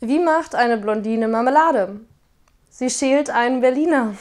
Wie macht eine Blondine Marmelade? Sie schält einen Berliner.